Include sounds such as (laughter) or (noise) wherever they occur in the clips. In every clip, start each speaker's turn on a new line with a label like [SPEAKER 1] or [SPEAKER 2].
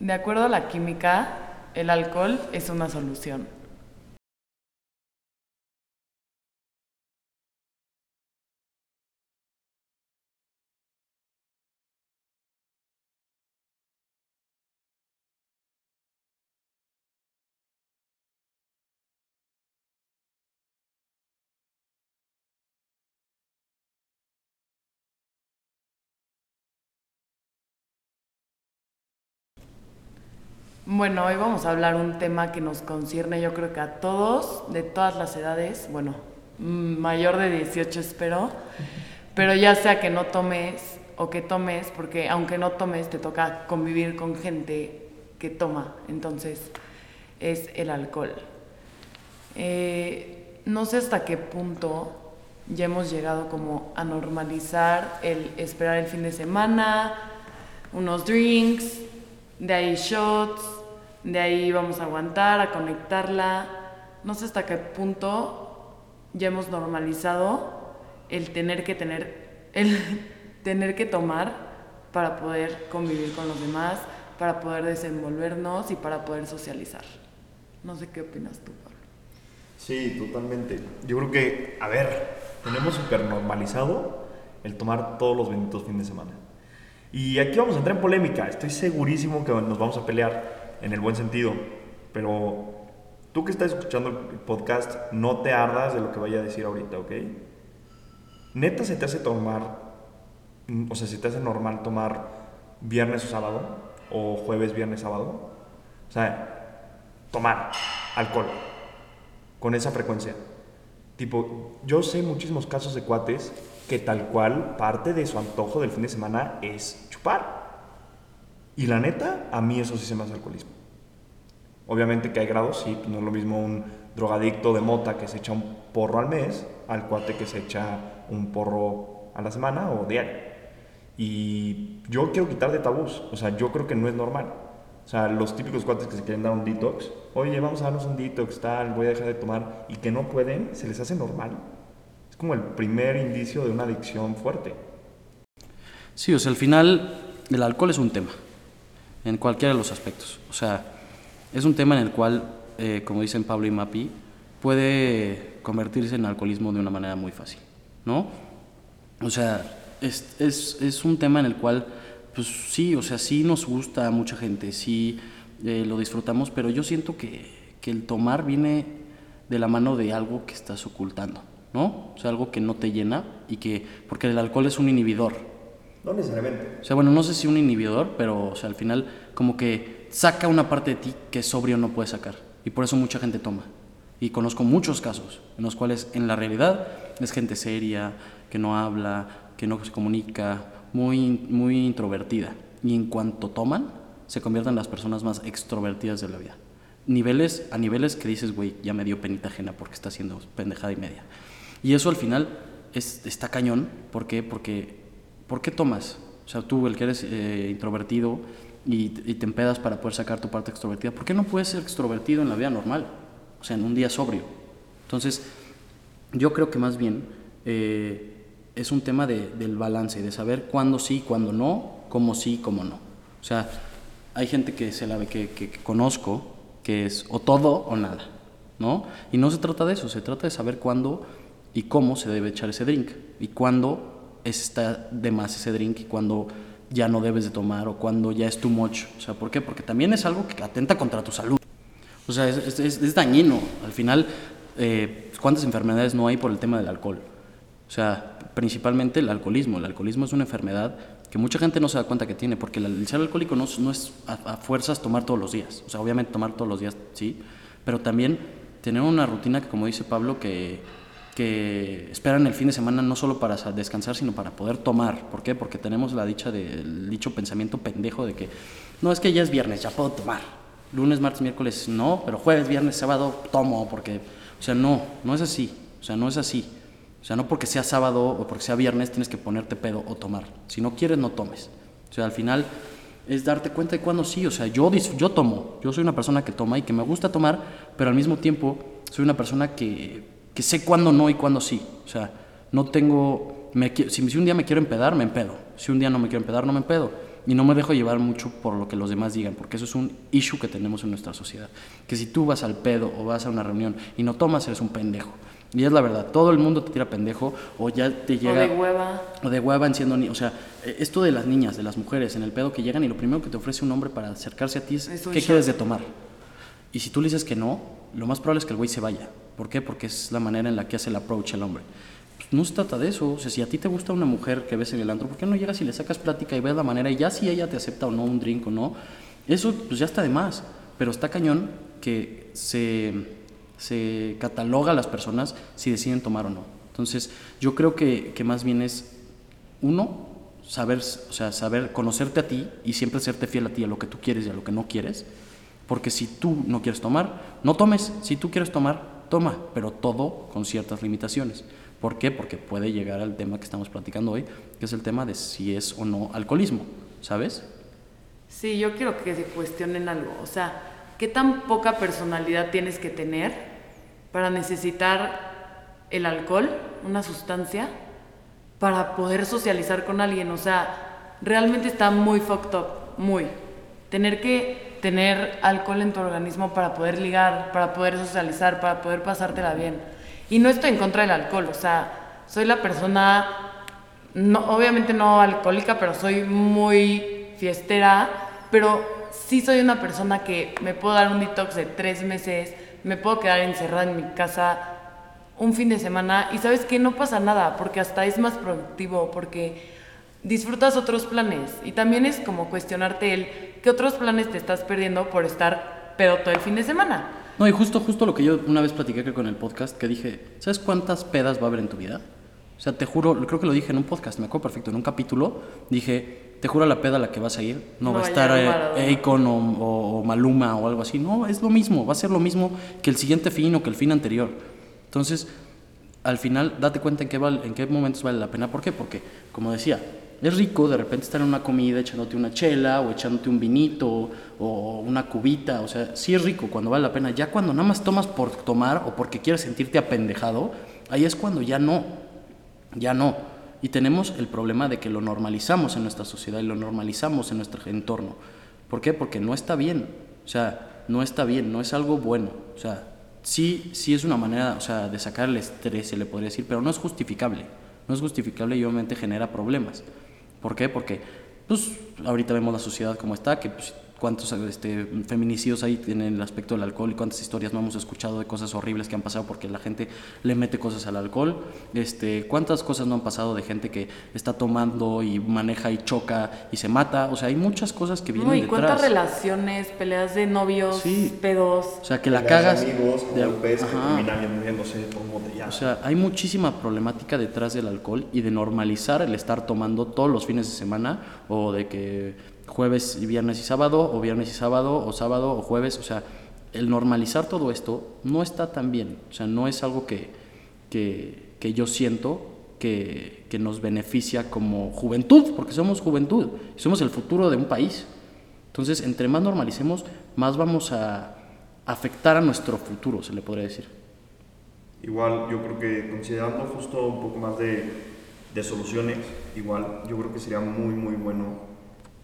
[SPEAKER 1] De acuerdo a la química, el alcohol es una solución. Bueno, hoy vamos a hablar un tema que nos concierne yo creo que a todos, de todas las edades, bueno, mm, mayor de 18 espero, pero ya sea que no tomes o que tomes, porque aunque no tomes te toca convivir con gente que toma, entonces es el alcohol. Eh, no sé hasta qué punto ya hemos llegado como a normalizar el esperar el fin de semana, unos drinks, de ahí shots, de ahí vamos a aguantar, a conectarla. No sé hasta qué punto ya hemos normalizado el tener que tener, el (laughs) tener que tomar para poder convivir con los demás, para poder desenvolvernos y para poder socializar. No sé qué opinas tú, Pablo.
[SPEAKER 2] Sí, totalmente. Yo creo que, a ver, tenemos súper normalizado el tomar todos los benditos fines de semana. Y aquí vamos a entrar en polémica. Estoy segurísimo que nos vamos a pelear en el buen sentido, pero tú que estás escuchando el podcast, no te ardas de lo que vaya a decir ahorita, ¿ok? Neta se te hace tomar, o sea, se te hace normal tomar viernes o sábado, o jueves, viernes, sábado. O sea, tomar alcohol con esa frecuencia. Tipo, yo sé muchísimos casos de cuates que tal cual parte de su antojo del fin de semana es chupar. Y la neta, a mí eso sí se me hace alcoholismo. Obviamente que hay grados, sí, no es lo mismo un drogadicto de mota que se echa un porro al mes al cuate que se echa un porro a la semana o diario. Y yo quiero quitar de tabús, o sea, yo creo que no es normal. O sea, los típicos cuates que se quieren dar un detox, oye, vamos a darnos un detox, tal, voy a dejar de tomar, y que no pueden, se les hace normal. Es como el primer indicio de una adicción fuerte.
[SPEAKER 3] Sí, o sea, al final el alcohol es un tema en cualquiera de los aspectos. O sea, es un tema en el cual, eh, como dicen Pablo y Mapi, puede convertirse en alcoholismo de una manera muy fácil, ¿no? O sea, es, es, es un tema en el cual, pues sí, o sea, sí nos gusta a mucha gente, sí eh, lo disfrutamos, pero yo siento que, que el tomar viene de la mano de algo que estás ocultando, ¿no? O sea, algo que no te llena y que, porque el alcohol es un inhibidor,
[SPEAKER 2] no necesariamente.
[SPEAKER 3] O sea, bueno, no sé si un inhibidor, pero o sea, al final como que saca una parte de ti que sobrio no puede sacar. Y por eso mucha gente toma. Y conozco muchos casos en los cuales en la realidad es gente seria, que no habla, que no se comunica, muy, muy introvertida. Y en cuanto toman, se convierten en las personas más extrovertidas de la vida. Niveles, a niveles que dices, güey, ya me dio penita ajena porque está haciendo pendejada y media. Y eso al final es, está cañón. ¿Por qué? Porque ¿por qué tomas? O sea, tú, el que eres eh, introvertido y, te empedas para poder sacar tu parte extrovertida, ¿por qué no puedes ser extrovertido en la vida normal? O sea, en un día sobrio. Entonces, yo creo que más bien eh, es un tema del balance, de saber cuándo sí, cuándo no, cómo sí, cómo no. O sea, hay gente que, se la, que, que, que conozco que es o todo o nada, ¿no? Y no se trata de eso, se trata de saber cuándo y cómo se debe echar ese drink y cuándo está de más ese drink y cuando ya no debes de tomar o cuando ya es too much. O sea, ¿por qué? Porque también es algo que atenta contra tu salud. O sea, es, es, dañino. Al final, eh, ¿cuántas enfermedades no hay por el tema del alcohol? O sea, principalmente el alcoholismo. El alcoholismo es una enfermedad que mucha gente no se da cuenta que tiene, porque el, ser alcohólico no, no es a, a, fuerzas tomar todos los días. O sea, obviamente tomar todos los días, sí, pero también tener una rutina que, como dice Pablo, que que esperan el fin de semana no solo para descansar, sino para poder tomar. ¿Por qué? Porque tenemos la dicha del dicho pensamiento pendejo de que no es que ya es viernes, ya puedo tomar. Lunes, martes, miércoles no, pero jueves, viernes, sábado tomo, porque, o sea, no, no es así. O sea, no es así. O sea, no porque sea sábado o porque sea viernes tienes que ponerte pedo o tomar. Si no quieres, no tomes. O sea, al final es darte cuenta de cuándo sí. O sea, yo, yo tomo. Yo soy una persona que toma y que me gusta tomar, pero al mismo tiempo soy una persona que que sé cuándo no y cuándo sí. O sea, no tengo, me, si, un día me quiero empedar, me empedo. Si un día no me quiero empedar, no me empedo. Y no me dejo llevar mucho por lo que los demás digan, porque eso es un issue que tenemos en nuestra sociedad. Que si tú vas al pedo o vas a una reunión y no tomas, eres un pendejo. Y es la verdad, todo el mundo te tira pendejo o ya te llega...
[SPEAKER 1] O de hueva.
[SPEAKER 3] O de hueva en siendo ni... O sea, eh, esto de las niñas, de las mujeres, en el pedo que llegan y lo primero que te ofrece un hombre para acercarse a ti es, ¿qué quieres de tomar? Y si tú le dices que no, lo más probable es que el güey se vaya. ¿Por qué? Porque es la manera en la que hace el approach el hombre. Pues no se trata de eso. O sea, si a ti te gusta una mujer que ves en el antro, ¿por qué no llegas y le sacas plática y ves la manera y ya si ella te acepta o no un drink o no? Eso pues ya está de más. Pero está cañón que se, se cataloga a las personas si deciden tomar o no. Entonces, yo creo que, que más bien es, uno, saber, o sea, saber conocerte a ti y siempre serte fiel a ti, a lo que tú quieres y a lo que no quieres. Porque si tú no quieres tomar, no tomes. Si tú quieres tomar, toma, pero todo con ciertas limitaciones. ¿Por qué? Porque puede llegar al tema que estamos platicando hoy, que es el tema de si es o no alcoholismo, ¿sabes?
[SPEAKER 1] Sí, yo quiero que se cuestionen algo. O sea, ¿qué tan poca personalidad tienes que tener para necesitar el alcohol, una sustancia, para poder socializar con alguien? O sea, realmente está muy fucked up, muy. Tener que tener alcohol en tu organismo para poder ligar, para poder socializar, para poder pasártela bien. Y no estoy en contra del alcohol, o sea, soy la persona no, obviamente no alcohólica, pero soy muy fiestera, pero sí soy una persona que me puedo dar un detox de tres meses, me puedo quedar encerrada en mi casa un fin de semana y sabes que no pasa nada, porque hasta es más productivo, porque disfrutas otros planes y también es como cuestionarte el qué otros planes te estás perdiendo por estar pedo todo el fin de semana.
[SPEAKER 3] No, y justo, justo lo que yo una vez platiqué creo, con el podcast, que dije, ¿sabes cuántas pedas va a haber en tu vida? O sea, te juro, creo que lo dije en un podcast, me acuerdo perfecto, en un capítulo, dije, te juro la peda a la que vas a ir, no,
[SPEAKER 1] No
[SPEAKER 3] va a estar eh,
[SPEAKER 1] Maradona.
[SPEAKER 3] Akon o, o- o Maluma o algo así, no, es lo mismo, va a ser lo mismo que el siguiente fin o que el fin anterior. Entonces, al final, date cuenta en qué, val- en qué momentos vale la pena. ¿Por qué? Porque, como decía, es rico de repente estar en una comida echándote una chela o echándote un vinito o una cubita. O sea, sí es rico cuando vale la pena. Ya cuando nada más tomas por tomar o porque quieres sentirte apendejado, ahí es cuando ya no. Ya no. Y tenemos el problema de que lo normalizamos en nuestra sociedad y lo normalizamos en nuestro entorno. ¿Por qué? Porque no está bien. O sea, no está bien, no es algo bueno. O sea, sí, sí es una manera, o sea, de sacar el estrés, se le podría decir, pero no es justificable. No es justificable y obviamente genera problemas. ¿Por qué? Porque, pues, ahorita vemos la sociedad como está, que pues, cuántos este, feminicidios hay en el aspecto del alcohol y cuántas historias no hemos escuchado de cosas horribles que han pasado porque la gente le mete cosas al alcohol. Este, cuántas cosas no han pasado de gente que está tomando y maneja y choca y se mata. O sea, hay muchas cosas que vienen
[SPEAKER 1] No, y
[SPEAKER 3] detrás.
[SPEAKER 1] cuántas relaciones, peleas de novios,
[SPEAKER 3] Sí.
[SPEAKER 1] pedos.
[SPEAKER 3] O sea, que la cagas.
[SPEAKER 2] amigos,
[SPEAKER 3] de-
[SPEAKER 2] golpes, que terminan
[SPEAKER 3] O sea, hay muchísima problemática detrás del alcohol y de normalizar el estar tomando todos los fines de semana o de que jueves y viernes y sábado o viernes y sábado o sábado o jueves, o sea, el normalizar todo esto no está tan bien, o sea, no es algo que, que, que yo siento que, que nos beneficia como juventud, porque somos juventud, somos el futuro de un país. Entonces, entre más normalicemos, más vamos a afectar a nuestro futuro, se le podría decir.
[SPEAKER 2] Igual, yo creo que considerando justo un poco más de, de soluciones, igual yo creo que sería muy, muy bueno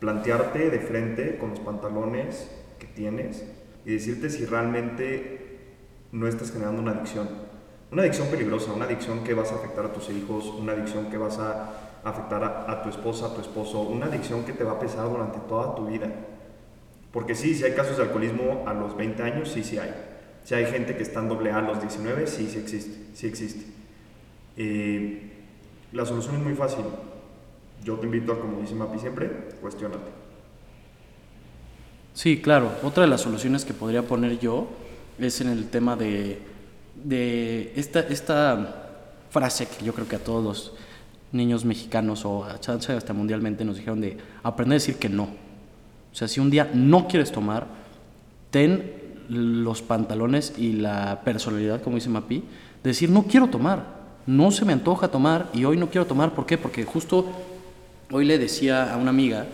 [SPEAKER 2] plantearte de frente con los pantalones que tienes y decirte si realmente no estás generando una adicción. Una adicción peligrosa, una adicción que vas a afectar a tus hijos, una adicción que vas a afectar a, tu esposa, a tu esposo, una adicción que te va a pesar durante toda tu vida. Porque sí, si hay casos de alcoholismo a los 20 años, sí, sí hay. Si hay gente que está en doble A a los 19, sí, sí existe, sí existe. Eh, la solución es muy fácil. Yo te invito a, como dice Mapi siempre, cuestionate.
[SPEAKER 3] Sí, claro. Otra de las soluciones que podría poner yo es en el tema de, de esta, esta frase que yo creo que a todos los niños mexicanos o a chance hasta mundialmente nos dijeron de aprender a decir que no. O sea, si un día no quieres tomar, ten los pantalones y la personalidad, como dice Mapi, de decir no quiero tomar, no se me antoja tomar y hoy no quiero tomar. ¿Por qué? Porque justo hoy le decía a una amiga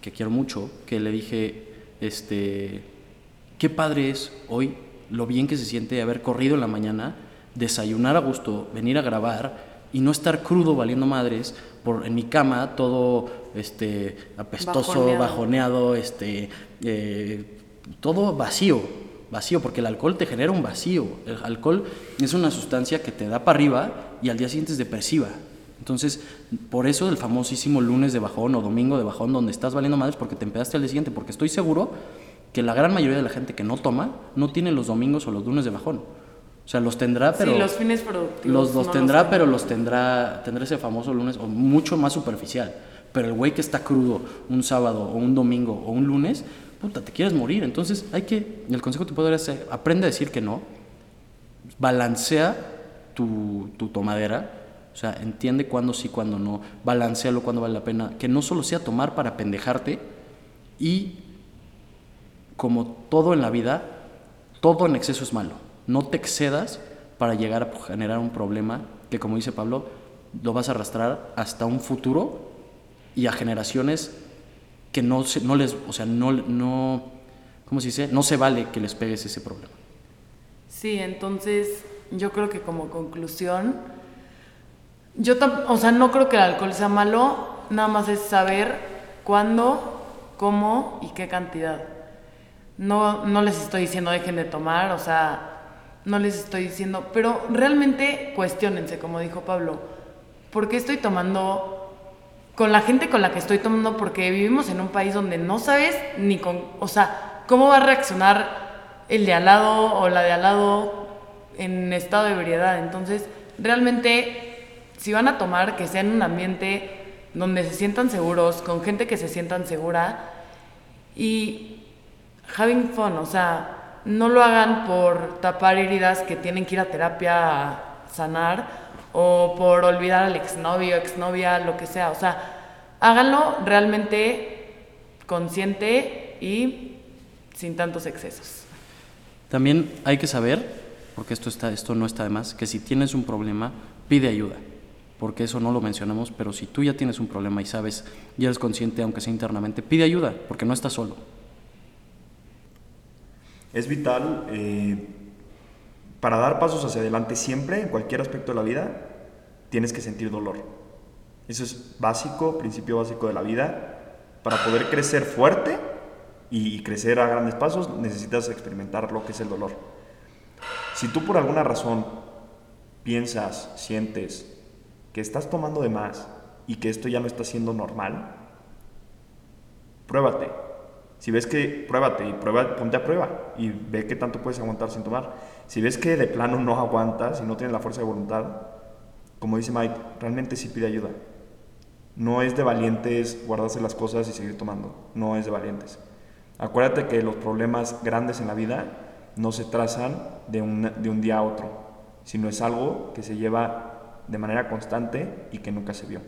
[SPEAKER 3] que quiero mucho, que le dije, este, qué padre es hoy lo bien que se siente haber corrido en la mañana, desayunar a gusto, venir a grabar y no estar crudo valiendo madres por en mi cama todo este apestoso,
[SPEAKER 1] Bajoneado.
[SPEAKER 3] bajoneado, este eh, todo vacío, vacío, porque el alcohol te genera un vacío. El alcohol es una sustancia que te da para arriba y al día siguiente es depresiva. Entonces, por eso el famosísimo lunes de bajón o domingo de bajón donde estás valiendo madres porque te empezaste al día siguiente, porque estoy seguro que la gran mayoría de la gente que no toma no tiene los domingos o los lunes de bajón. O sea, los tendrá, pero
[SPEAKER 1] sí, los fines productivos.
[SPEAKER 3] los, los
[SPEAKER 1] no
[SPEAKER 3] tendrá, pero los tendrá, tendrá ese famoso lunes o mucho más superficial. Pero el güey que está crudo un sábado o un domingo o un lunes, puta, te quieres morir. Entonces hay que, el consejo que te puedo dar es, eh, aprende a decir que no, balancea tu, tu tomadera, o sea, entiende cuándo sí, cuándo no, balancealo cuándo vale la pena, que no solo sea tomar para pendejarte y como todo en la vida, todo en exceso es malo. No te excedas para llegar a generar un problema que, como dice Pablo, lo vas a arrastrar hasta un futuro y a generaciones que no, se, no les, o sea, no, no, ¿cómo se dice? No se vale que les pegues ese problema.
[SPEAKER 1] Sí, entonces yo creo que como conclusión, yo o sea, no creo que el alcohol sea malo, nada más es saber cuándo, cómo y qué cantidad. No, no les estoy diciendo dejen de tomar, o sea, no les estoy diciendo, pero realmente cuestionense, como dijo Pablo, ¿por qué estoy tomando con la gente con la que estoy tomando? Porque vivimos en un país donde no sabes ni con, o sea, cómo va a reaccionar el de al lado o la de al lado en estado de ebriedad. Entonces, realmente, si van a tomar, que sea en un ambiente donde se sientan seguros, con gente que se sientan segura y having fun, o sea, no lo hagan por tapar heridas que tienen que ir a terapia a sanar o por olvidar al exnovio, exnovia, lo que sea, o sea, háganlo realmente consciente y sin tantos excesos.
[SPEAKER 3] También hay que saber, porque esto, está, esto no está de más, que si tienes un problema, pide ayuda. Porque eso no lo mencionamos, pero si tú ya tienes un problema y sabes y eres consciente, aunque sea internamente, pide ayuda, porque no estás solo.
[SPEAKER 2] Es vital eh, para dar pasos hacia adelante siempre, en cualquier aspecto de la vida, tienes que sentir dolor. Eso es básico, principio básico de la vida. Para poder crecer fuerte y crecer a grandes pasos, necesitas experimentar lo que es el dolor. Si tú por alguna razón piensas, sientes que estás tomando de más y que esto ya no está siendo normal, pruébate. Si ves que, pruébate y prueba, ponte a prueba y ve qué tanto puedes aguantar sin tomar. Si ves que de plano no aguantas y no tienes la fuerza de voluntad, como dice Mike, realmente sí pide ayuda. No es de valientes guardarse las cosas y seguir tomando. No es de valientes. Acuérdate que los problemas grandes en la vida no se trazan de un, de un día a otro, sino es algo que se lleva de manera constante y que nunca se vio.